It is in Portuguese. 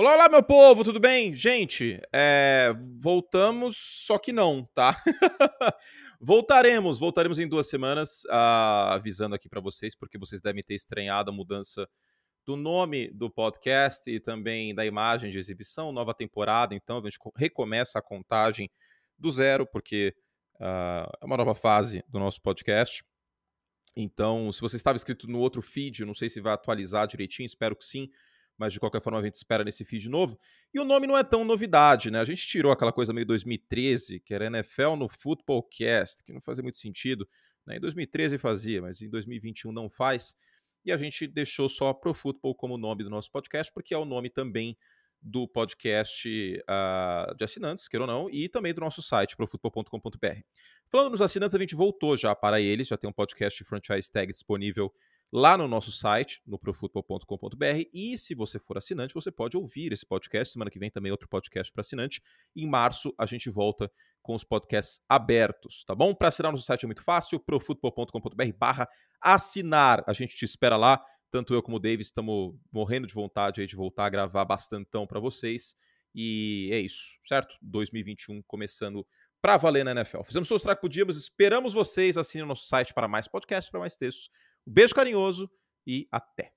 Olá, olá, meu povo, tudo bem? Gente, é, voltamos, só que não, tá? voltaremos, voltaremos em duas semanas, uh, avisando aqui para vocês, porque vocês devem ter estranhado a mudança do nome do podcast e também da imagem de exibição, nova temporada, então a gente recomeça a contagem do zero, porque uh, é uma nova fase do nosso podcast. Então, se você estava inscrito no outro feed, não sei se vai atualizar direitinho, espero que sim mas de qualquer forma a gente espera nesse feed novo. E o nome não é tão novidade, né? A gente tirou aquela coisa meio 2013, que era NFL no Footballcast, que não fazia muito sentido. Né? Em 2013 fazia, mas em 2021 não faz. E a gente deixou só Pro Football como nome do nosso podcast, porque é o nome também do podcast uh, de assinantes, queira ou não, e também do nosso site, profutbol.com.br. Falando nos assinantes, a gente voltou já para eles, já tem um podcast franchise tag disponível lá no nosso site, no profutbol.com.br. E se você for assinante, você pode ouvir esse podcast. Semana que vem também outro podcast para assinante. Em março a gente volta com os podcasts abertos, tá bom? Para assinar nosso site é muito fácil, profutbol.com.br assinar. A gente te espera lá. Tanto eu como o Davis estamos morrendo de vontade aí de voltar a gravar bastantão para vocês. E é isso, certo? 2021 começando para valer na NFL. Fizemos o que podíamos, esperamos vocês assinem nosso site para mais podcasts, para mais textos. Beijo carinhoso e até.